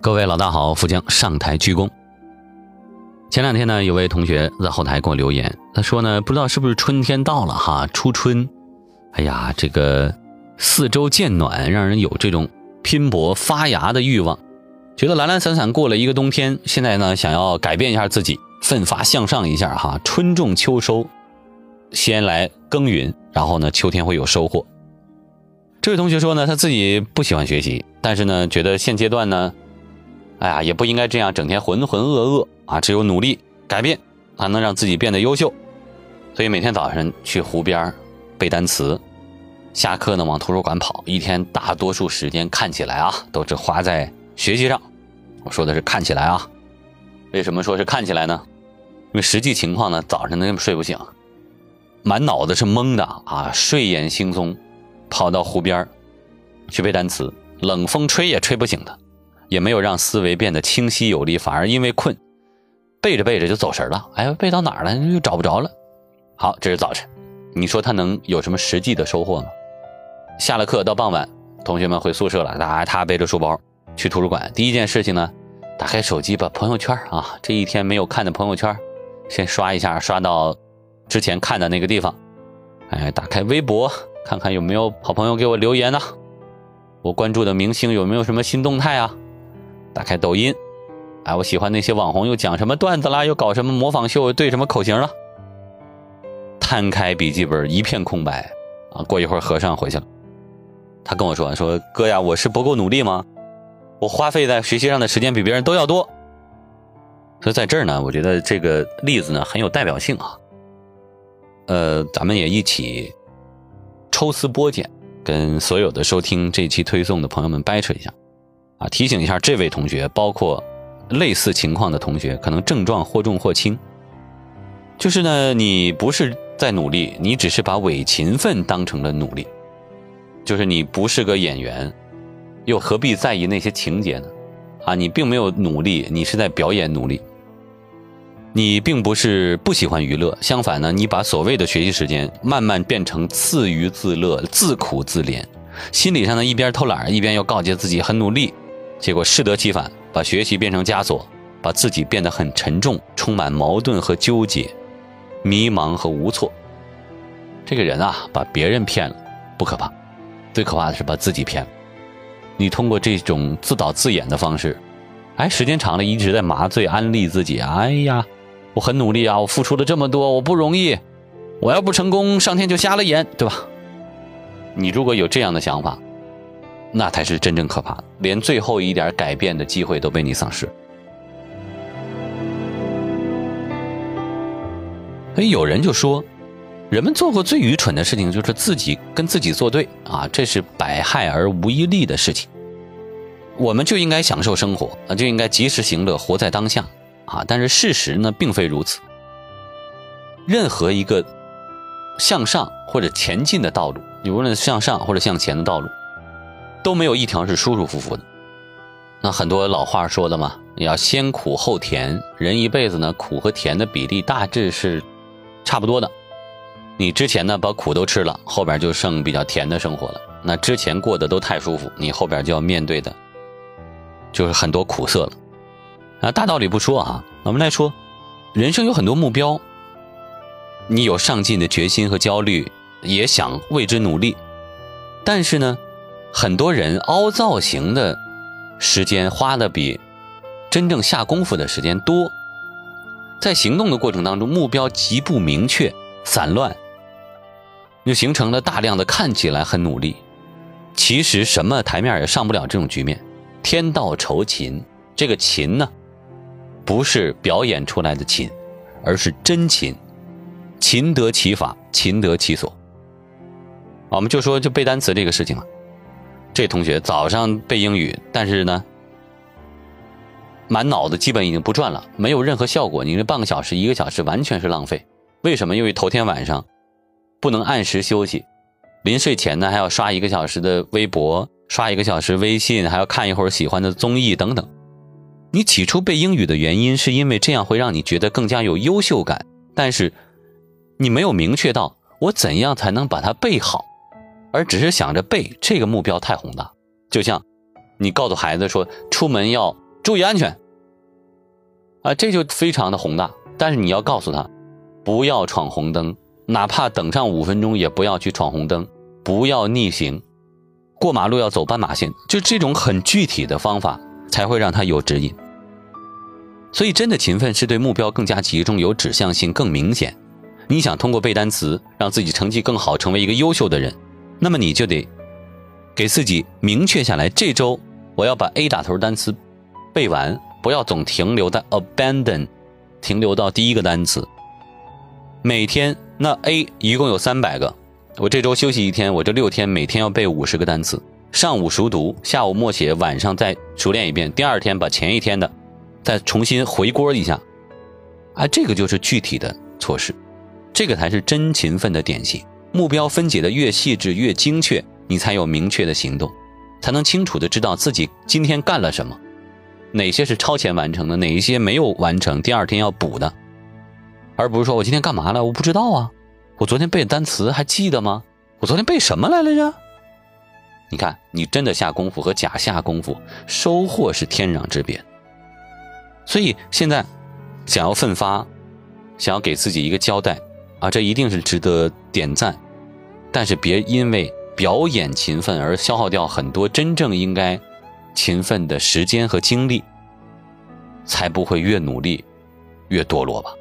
各位老大好，富江上台鞠躬。前两天呢，有位同学在后台给我留言，他说呢，不知道是不是春天到了哈，初春，哎呀，这个四周渐暖，让人有这种拼搏发芽的欲望，觉得懒懒散散过了一个冬天，现在呢，想要改变一下自己，奋发向上一下哈，春种秋收，先来耕耘，然后呢，秋天会有收获。这位同学说呢，他自己不喜欢学习，但是呢，觉得现阶段呢。哎呀，也不应该这样，整天浑浑噩噩啊！只有努力改变，才能让自己变得优秀。所以每天早上去湖边背单词，下课呢往图书馆跑，一天大多数时间看起来啊都是花在学习上。我说的是看起来啊，为什么说是看起来呢？因为实际情况呢，早上根本睡不醒，满脑子是懵的啊，睡眼惺忪，跑到湖边去背单词，冷风吹也吹不醒他。也没有让思维变得清晰有力，反而因为困，背着背着就走神了。哎，背到哪儿了？又找不着了。好，这是早晨，你说他能有什么实际的收获吗？下了课到傍晚，同学们回宿舍了，他他背着书包去图书馆。第一件事情呢，打开手机，把朋友圈啊，这一天没有看的朋友圈，先刷一下，刷到之前看的那个地方。哎，打开微博，看看有没有好朋友给我留言呢？我关注的明星有没有什么新动态啊？打开抖音，哎，我喜欢那些网红又讲什么段子啦，又搞什么模仿秀，对什么口型了。摊开笔记本一片空白，啊，过一会儿和尚回去了。他跟我说：“说哥呀，我是不够努力吗？我花费在学习上的时间比别人都要多。”所以在这儿呢，我觉得这个例子呢很有代表性啊。呃，咱们也一起抽丝剥茧，跟所有的收听这期推送的朋友们掰扯一下。啊，提醒一下这位同学，包括类似情况的同学，可能症状或重或轻。就是呢，你不是在努力，你只是把伪勤奋当成了努力。就是你不是个演员，又何必在意那些情节呢？啊，你并没有努力，你是在表演努力。你并不是不喜欢娱乐，相反呢，你把所谓的学习时间慢慢变成自娱自乐、自苦自怜，心理上呢一边偷懒，一边又告诫自己很努力。结果适得其反，把学习变成枷锁，把自己变得很沉重，充满矛盾和纠结，迷茫和无措。这个人啊，把别人骗了不可怕，最可怕的是把自己骗了。你通过这种自导自演的方式，哎，时间长了，一直在麻醉安利自己。哎呀，我很努力啊，我付出了这么多，我不容易，我要不成功，上天就瞎了眼，对吧？你如果有这样的想法。那才是真正可怕的，连最后一点改变的机会都被你丧失。所以有人就说，人们做过最愚蠢的事情就是自己跟自己作对啊，这是百害而无一利的事情。我们就应该享受生活啊，就应该及时行乐，活在当下啊。但是事实呢，并非如此。任何一个向上或者前进的道路，你无论向上或者向前的道路。都没有一条是舒舒服服的。那很多老话说的嘛，要先苦后甜。人一辈子呢，苦和甜的比例大致是差不多的。你之前呢把苦都吃了，后边就剩比较甜的生活了。那之前过得都太舒服，你后边就要面对的就是很多苦涩了。啊，大道理不说啊，我们来说，人生有很多目标，你有上进的决心和焦虑，也想为之努力，但是呢。很多人凹造型的时间花的比真正下功夫的时间多，在行动的过程当中，目标极不明确、散乱，就形成了大量的看起来很努力，其实什么台面也上不了这种局面。天道酬勤，这个勤呢，不是表演出来的勤，而是真勤，勤得其法，勤得其所。我们就说就背单词这个事情嘛。这同学早上背英语，但是呢，满脑子基本已经不转了，没有任何效果。你这半个小时、一个小时完全是浪费。为什么？因为头天晚上不能按时休息，临睡前呢还要刷一个小时的微博，刷一个小时微信，还要看一会儿喜欢的综艺等等。你起初背英语的原因是因为这样会让你觉得更加有优秀感，但是你没有明确到我怎样才能把它背好。而只是想着背这个目标太宏大，就像你告诉孩子说出门要注意安全。啊，这就非常的宏大。但是你要告诉他，不要闯红灯，哪怕等上五分钟也不要去闯红灯，不要逆行，过马路要走斑马线，就这种很具体的方法才会让他有指引。所以，真的勤奋是对目标更加集中、有指向性、更明显。你想通过背单词让自己成绩更好，成为一个优秀的人，那么你就得给自己明确下来：这周我要把 A 打头单词背完，不要总停留在 abandon。停留到第一个单词。每天那 A 一共有三百个，我这周休息一天，我这六天每天要背五十个单词。上午熟读，下午默写，晚上再熟练一遍。第二天把前一天的再重新回锅一下。啊，这个就是具体的措施，这个才是真勤奋的典型。目标分解的越细致越精确，你才有明确的行动，才能清楚的知道自己今天干了什么。哪些是超前完成的，哪一些没有完成，第二天要补的，而不是说我今天干嘛了，我不知道啊，我昨天背的单词还记得吗？我昨天背什么来了着？你看，你真的下功夫和假下功夫，收获是天壤之别。所以现在想要奋发，想要给自己一个交代啊，这一定是值得点赞。但是别因为表演勤奋而消耗掉很多真正应该。勤奋的时间和精力，才不会越努力越堕落吧。